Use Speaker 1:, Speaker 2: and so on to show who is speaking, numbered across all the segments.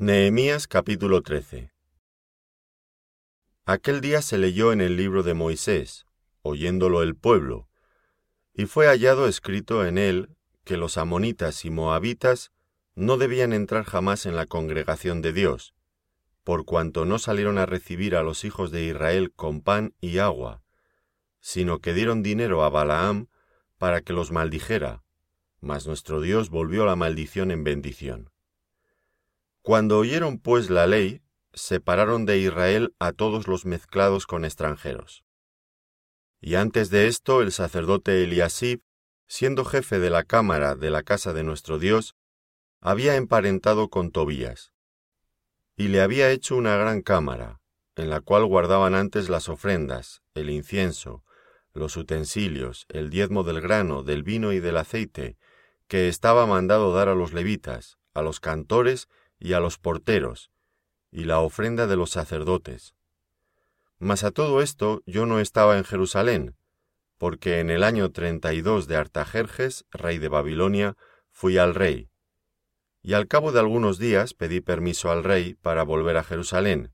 Speaker 1: Nehemías capítulo 13 Aquel día se leyó en el libro de Moisés, oyéndolo el pueblo, y fue hallado escrito en él que los amonitas y moabitas no debían entrar jamás en la congregación de Dios, por cuanto no salieron a recibir a los hijos de Israel con pan y agua, sino que dieron dinero a Balaam para que los maldijera, mas nuestro Dios volvió la maldición en bendición. Cuando oyeron pues la ley, separaron de Israel a todos los mezclados con extranjeros. Y antes de esto el sacerdote Eliasib, siendo jefe de la cámara de la casa de nuestro Dios, había emparentado con Tobías, y le había hecho una gran cámara, en la cual guardaban antes las ofrendas, el incienso, los utensilios, el diezmo del grano, del vino y del aceite, que estaba mandado dar a los levitas, a los cantores y a los porteros, y la ofrenda de los sacerdotes. Mas a todo esto yo no estaba en Jerusalén, porque en el año treinta y dos de Artajerjes, rey de Babilonia, fui al rey. Y al cabo de algunos días pedí permiso al rey para volver a Jerusalén,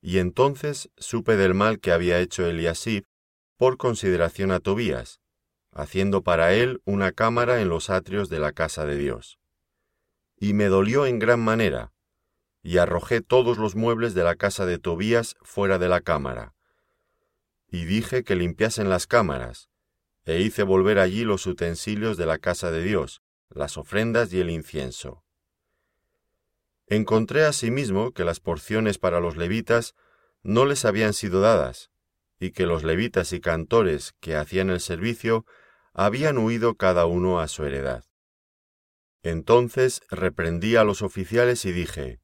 Speaker 1: y entonces supe del mal que había hecho Eliasib por consideración a Tobías, haciendo para él una cámara en los atrios de la casa de Dios y me dolió en gran manera, y arrojé todos los muebles de la casa de Tobías fuera de la cámara. Y dije que limpiasen las cámaras, e hice volver allí los utensilios de la casa de Dios, las ofrendas y el incienso. Encontré asimismo que las porciones para los levitas no les habían sido dadas, y que los levitas y cantores que hacían el servicio habían huido cada uno a su heredad. Entonces reprendí a los oficiales y dije,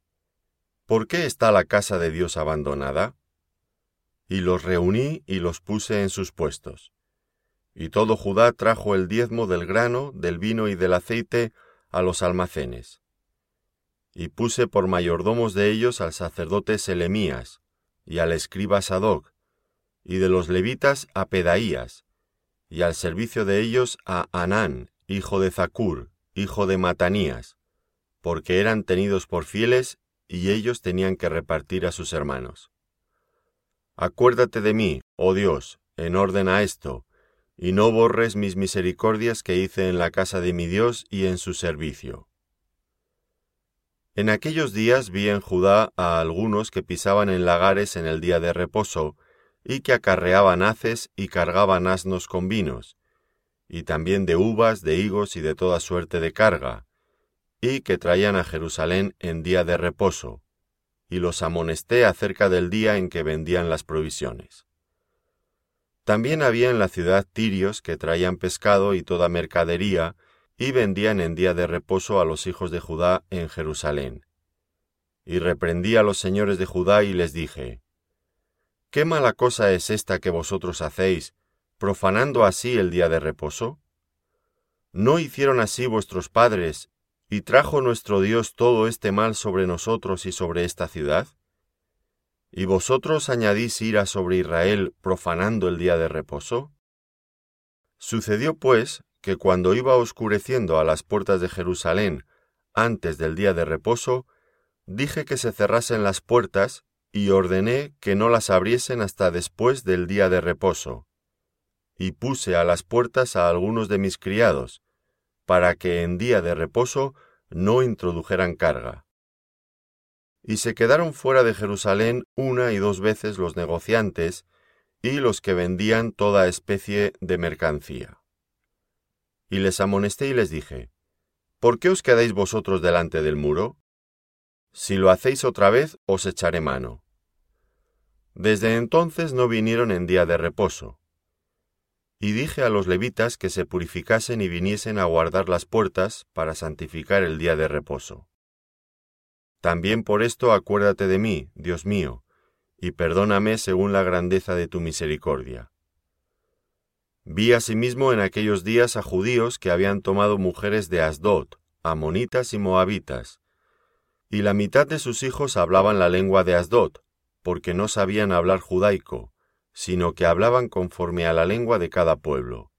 Speaker 1: ¿Por qué está la casa de Dios abandonada? Y los reuní y los puse en sus puestos. Y todo Judá trajo el diezmo del grano, del vino y del aceite a los almacenes. Y puse por mayordomos de ellos al sacerdote Selemías, y al escriba Sadoc, y de los levitas a Pedaías, y al servicio de ellos a Anán, hijo de Zacur, hijo de Matanías, porque eran tenidos por fieles y ellos tenían que repartir a sus hermanos. Acuérdate de mí, oh Dios, en orden a esto, y no borres mis misericordias que hice en la casa de mi Dios y en su servicio. En aquellos días vi en Judá a algunos que pisaban en lagares en el día de reposo, y que acarreaban haces y cargaban asnos con vinos, y también de uvas, de higos y de toda suerte de carga, y que traían a Jerusalén en día de reposo, y los amonesté acerca del día en que vendían las provisiones. También había en la ciudad tirios que traían pescado y toda mercadería, y vendían en día de reposo a los hijos de Judá en Jerusalén. Y reprendí a los señores de Judá y les dije, ¿Qué mala cosa es esta que vosotros hacéis, profanando así el día de reposo? ¿No hicieron así vuestros padres, y trajo nuestro Dios todo este mal sobre nosotros y sobre esta ciudad? ¿Y vosotros añadís ira sobre Israel profanando el día de reposo? Sucedió pues que cuando iba oscureciendo a las puertas de Jerusalén antes del día de reposo, dije que se cerrasen las puertas y ordené que no las abriesen hasta después del día de reposo y puse a las puertas a algunos de mis criados, para que en día de reposo no introdujeran carga. Y se quedaron fuera de Jerusalén una y dos veces los negociantes y los que vendían toda especie de mercancía. Y les amonesté y les dije, ¿Por qué os quedáis vosotros delante del muro? Si lo hacéis otra vez, os echaré mano. Desde entonces no vinieron en día de reposo, y dije a los levitas que se purificasen y viniesen a guardar las puertas para santificar el día de reposo. También por esto acuérdate de mí, Dios mío, y perdóname según la grandeza de tu misericordia. Vi asimismo en aquellos días a judíos que habían tomado mujeres de Asdod, amonitas y moabitas, y la mitad de sus hijos hablaban la lengua de Asdod, porque no sabían hablar judaico, sino que hablaban conforme a la lengua de cada pueblo.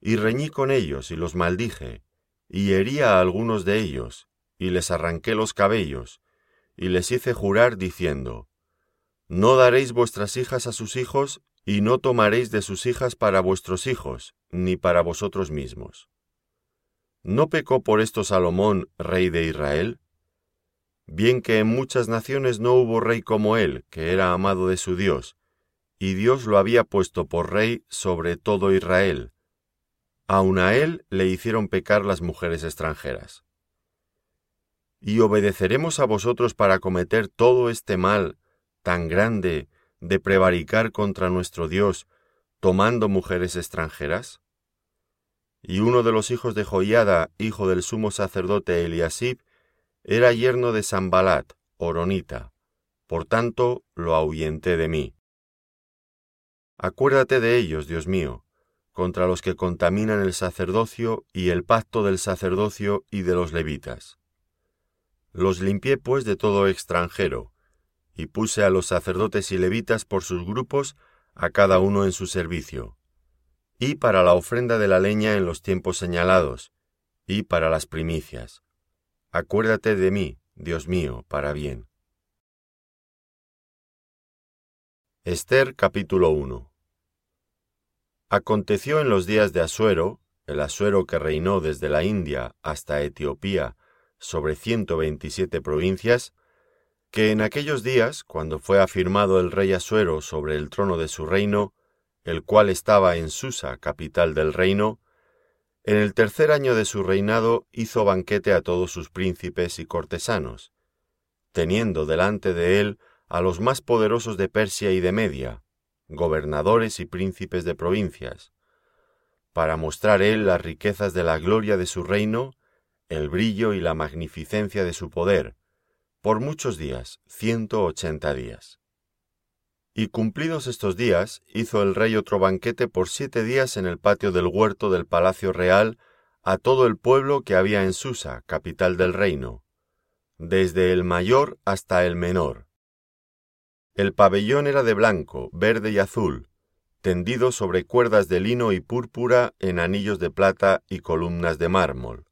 Speaker 1: Y reñí con ellos y los maldije, y herí a algunos de ellos, y les arranqué los cabellos, y les hice jurar diciendo, No daréis vuestras hijas a sus hijos, y no tomaréis de sus hijas para vuestros hijos, ni para vosotros mismos. ¿No pecó por esto Salomón, rey de Israel? Bien que en muchas naciones no hubo rey como él, que era amado de su Dios, y Dios lo había puesto por rey sobre todo Israel. Aun a él le hicieron pecar las mujeres extranjeras. ¿Y obedeceremos a vosotros para cometer todo este mal tan grande de prevaricar contra nuestro Dios, tomando mujeres extranjeras? Y uno de los hijos de Joiada, hijo del sumo sacerdote Eliasib, era yerno de Sambalat, Oronita, por tanto lo ahuyenté de mí. Acuérdate de ellos, Dios mío, contra los que contaminan el sacerdocio y el pacto del sacerdocio y de los levitas. Los limpié pues de todo extranjero, y puse a los sacerdotes y levitas por sus grupos, a cada uno en su servicio, y para la ofrenda de la leña en los tiempos señalados, y para las primicias. Acuérdate de mí, Dios mío, para bien. Esther capítulo 1 Aconteció en los días de Asuero, el Asuero que reinó desde la India hasta Etiopía sobre ciento veintisiete provincias, que en aquellos días, cuando fue afirmado el rey Asuero sobre el trono de su reino, el cual estaba en Susa, capital del reino, en el tercer año de su reinado hizo banquete a todos sus príncipes y cortesanos, teniendo delante de él a los más poderosos de Persia y de Media, gobernadores y príncipes de provincias, para mostrar él las riquezas de la gloria de su reino, el brillo y la magnificencia de su poder, por muchos días, ciento ochenta días. Y cumplidos estos días, hizo el rey otro banquete por siete días en el patio del huerto del palacio real a todo el pueblo que había en Susa, capital del reino, desde el mayor hasta el menor, el pabellón era de blanco, verde y azul, tendido sobre cuerdas de lino y púrpura en anillos de plata y columnas de mármol.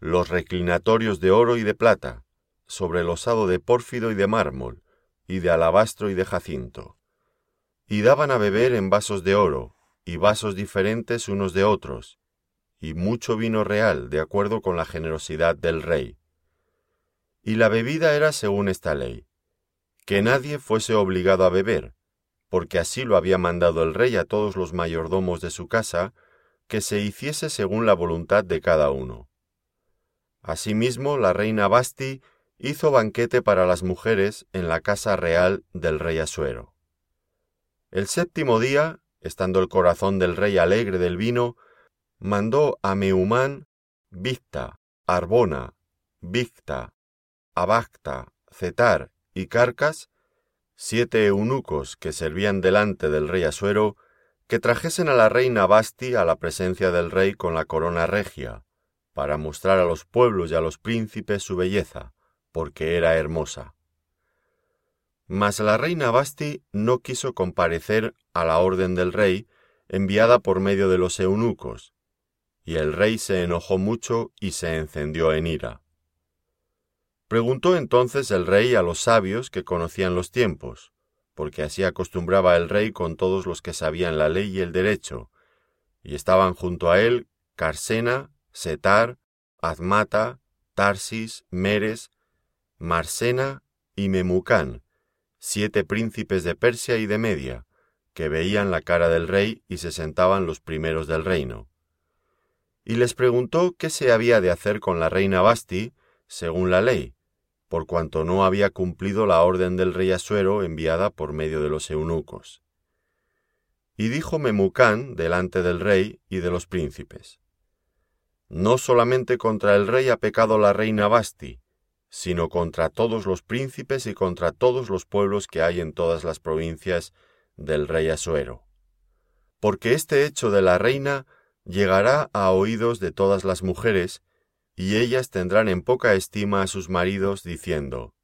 Speaker 1: Los reclinatorios de oro y de plata, sobre el osado de pórfido y de mármol, y de alabastro y de jacinto. Y daban a beber en vasos de oro, y vasos diferentes unos de otros, y mucho vino real, de acuerdo con la generosidad del rey. Y la bebida era según esta ley que nadie fuese obligado a beber, porque así lo había mandado el rey a todos los mayordomos de su casa, que se hiciese según la voluntad de cada uno. Asimismo, la reina Basti hizo banquete para las mujeres en la casa real del rey Asuero. El séptimo día, estando el corazón del rey alegre del vino, mandó a Meumán, Victa, Arbona, Victa, Abacta, Cetar y Carcas, siete eunucos que servían delante del rey Asuero, que trajesen a la reina Basti a la presencia del rey con la corona regia, para mostrar a los pueblos y a los príncipes su belleza, porque era hermosa. Mas la reina Basti no quiso comparecer a la orden del rey enviada por medio de los eunucos, y el rey se enojó mucho y se encendió en ira. Preguntó entonces el rey a los sabios que conocían los tiempos, porque así acostumbraba el rey con todos los que sabían la ley y el derecho, y estaban junto a él Carsena, Setar, Azmata, Tarsis, Meres, Marsena y Memucán, siete príncipes de Persia y de Media, que veían la cara del rey y se sentaban los primeros del reino. Y les preguntó qué se había de hacer con la reina Basti, según la ley, por cuanto no había cumplido la orden del rey Asuero enviada por medio de los eunucos. Y dijo Memucán delante del rey y de los príncipes, No solamente contra el rey ha pecado la reina Basti, sino contra todos los príncipes y contra todos los pueblos que hay en todas las provincias del rey Asuero. Porque este hecho de la reina llegará a oídos de todas las mujeres, y ellas tendrán en poca estima a sus maridos, diciendo,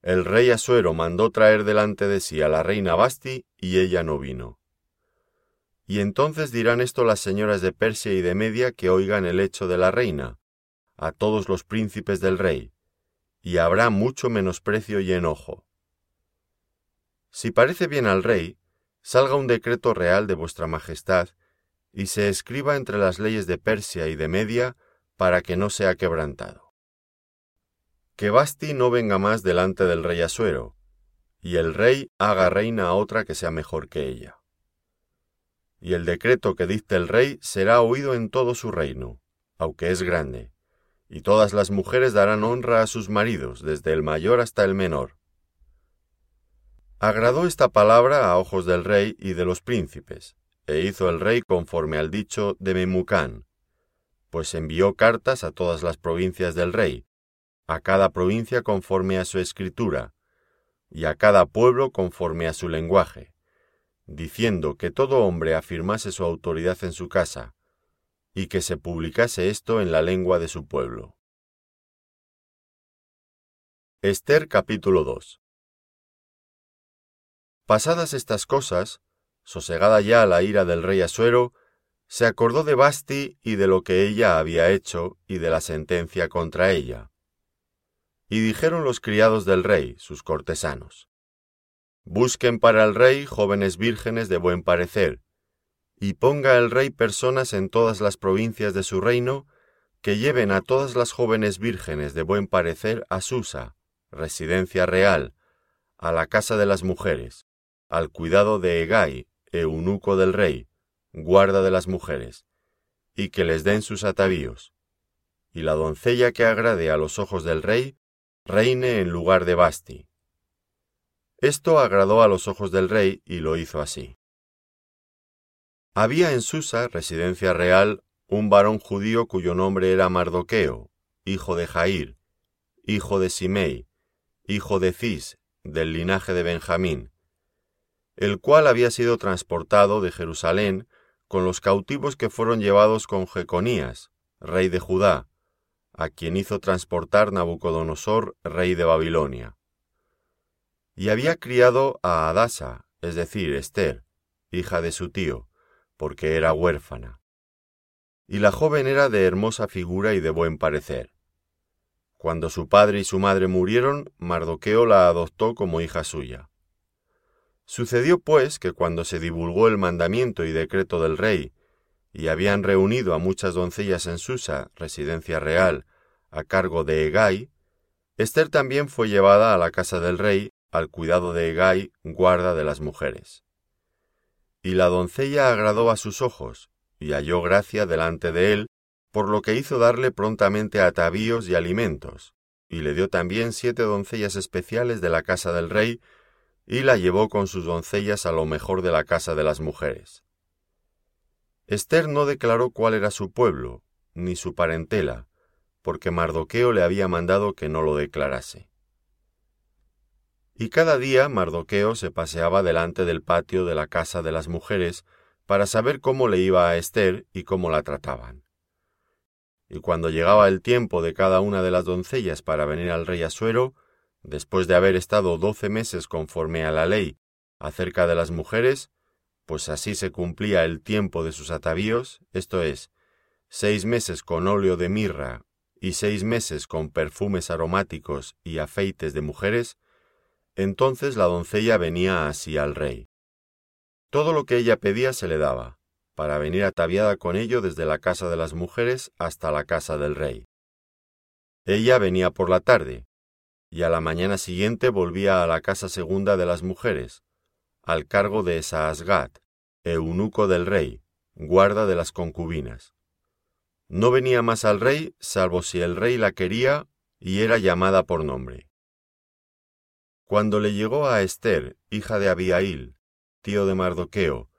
Speaker 1: El rey Asuero mandó traer delante de sí a la reina Basti, y ella no vino. Y entonces dirán esto las señoras de Persia y de Media que oigan el hecho de la reina, a todos los príncipes del rey, y habrá mucho menosprecio y enojo. Si parece bien al rey, salga un decreto real de vuestra majestad, y se escriba entre las leyes de Persia y de Media, para que no sea quebrantado. Que Basti no venga más delante del rey Asuero, y el rey haga reina a otra que sea mejor que ella. Y el decreto que dicte el rey será oído en todo su reino, aunque es grande, y todas las mujeres darán honra a sus maridos, desde el mayor hasta el menor. Agradó esta palabra a ojos del rey y de los príncipes, e hizo el rey conforme al dicho de Memucán, pues envió cartas a todas las provincias del rey, a cada provincia conforme a su escritura, y a cada pueblo conforme a su lenguaje, diciendo que todo hombre afirmase su autoridad en su casa, y que se publicase esto en la lengua de su pueblo. Esther capítulo 2 Pasadas estas cosas, sosegada ya la ira del rey Asuero, se acordó de Basti y de lo que ella había hecho y de la sentencia contra ella. Y dijeron los criados del rey, sus cortesanos, Busquen para el rey jóvenes vírgenes de buen parecer, y ponga el rey personas en todas las provincias de su reino, que lleven a todas las jóvenes vírgenes de buen parecer a Susa, residencia real, a la casa de las mujeres, al cuidado de Egai, eunuco del rey, guarda de las mujeres, y que les den sus atavíos. Y la doncella que agrade a los ojos del rey, reine en lugar de Basti. Esto agradó a los ojos del rey y lo hizo así. Había en Susa, residencia real, un varón judío cuyo nombre era Mardoqueo, hijo de Jair, hijo de Simei, hijo de Cis, del linaje de Benjamín, el cual había sido transportado de Jerusalén con los cautivos que fueron llevados con Jeconías, rey de Judá, a quien hizo transportar Nabucodonosor, rey de Babilonia. Y había criado a Adasa, es decir, Esther, hija de su tío, porque era huérfana. Y la joven era de hermosa figura y de buen parecer. Cuando su padre y su madre murieron, Mardoqueo la adoptó como hija suya. Sucedió pues que cuando se divulgó el mandamiento y decreto del rey, y habían reunido a muchas doncellas en Susa, residencia real, a cargo de Egai, Esther también fue llevada a la casa del rey, al cuidado de Egai, guarda de las mujeres. Y la doncella agradó a sus ojos, y halló gracia delante de él, por lo que hizo darle prontamente atavíos y alimentos, y le dio también siete doncellas especiales de la casa del rey, y la llevó con sus doncellas a lo mejor de la casa de las mujeres. Esther no declaró cuál era su pueblo, ni su parentela, porque Mardoqueo le había mandado que no lo declarase. Y cada día Mardoqueo se paseaba delante del patio de la casa de las mujeres para saber cómo le iba a Esther y cómo la trataban. Y cuando llegaba el tiempo de cada una de las doncellas para venir al rey Asuero, después de haber estado doce meses conforme a la ley acerca de las mujeres, pues así se cumplía el tiempo de sus atavíos, esto es, seis meses con óleo de mirra y seis meses con perfumes aromáticos y afeites de mujeres, entonces la doncella venía así al rey. Todo lo que ella pedía se le daba, para venir ataviada con ello desde la casa de las mujeres hasta la casa del rey. Ella venía por la tarde, y a la mañana siguiente volvía a la casa segunda de las mujeres, al cargo de Saasgat, eunuco del rey, guarda de las concubinas. No venía más al rey salvo si el rey la quería y era llamada por nombre. Cuando le llegó a Esther, hija de Abiail, tío de Mardoqueo,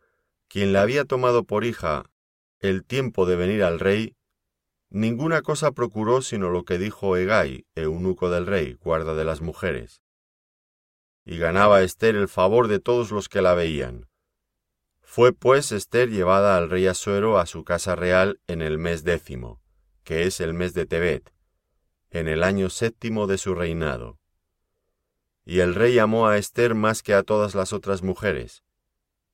Speaker 1: quien la había tomado por hija, el tiempo de venir al rey, Ninguna cosa procuró sino lo que dijo Egai, eunuco del rey, guarda de las mujeres. Y ganaba Esther el favor de todos los que la veían. Fue pues Esther llevada al rey Asuero a su casa real en el mes décimo, que es el mes de Tebet, en el año séptimo de su reinado. Y el rey amó a Esther más que a todas las otras mujeres,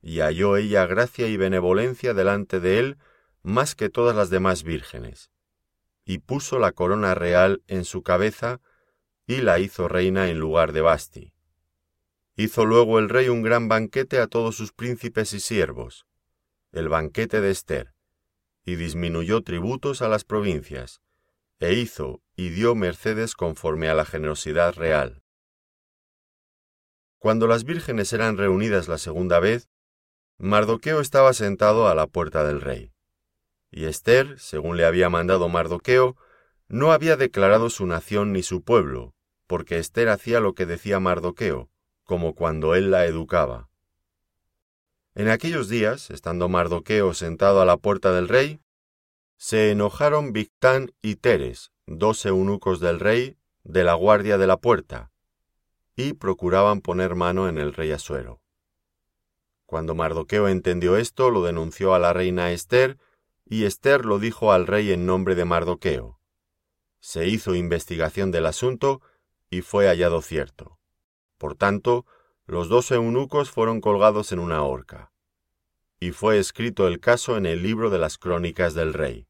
Speaker 1: y halló ella gracia y benevolencia delante de él más que todas las demás vírgenes y puso la corona real en su cabeza y la hizo reina en lugar de Basti. Hizo luego el rey un gran banquete a todos sus príncipes y siervos, el banquete de Esther, y disminuyó tributos a las provincias, e hizo y dio mercedes conforme a la generosidad real. Cuando las vírgenes eran reunidas la segunda vez, Mardoqueo estaba sentado a la puerta del rey. Y Esther, según le había mandado Mardoqueo, no había declarado su nación ni su pueblo, porque Esther hacía lo que decía Mardoqueo, como cuando él la educaba. En aquellos días, estando Mardoqueo sentado a la puerta del rey, se enojaron Victán y Teres, dos eunucos del rey, de la guardia de la puerta, y procuraban poner mano en el rey Asuero. Cuando Mardoqueo entendió esto, lo denunció a la reina Esther, y Esther lo dijo al rey en nombre de Mardoqueo. Se hizo investigación del asunto y fue hallado cierto. Por tanto, los dos eunucos fueron colgados en una horca. Y fue escrito el caso en el libro de las crónicas del rey.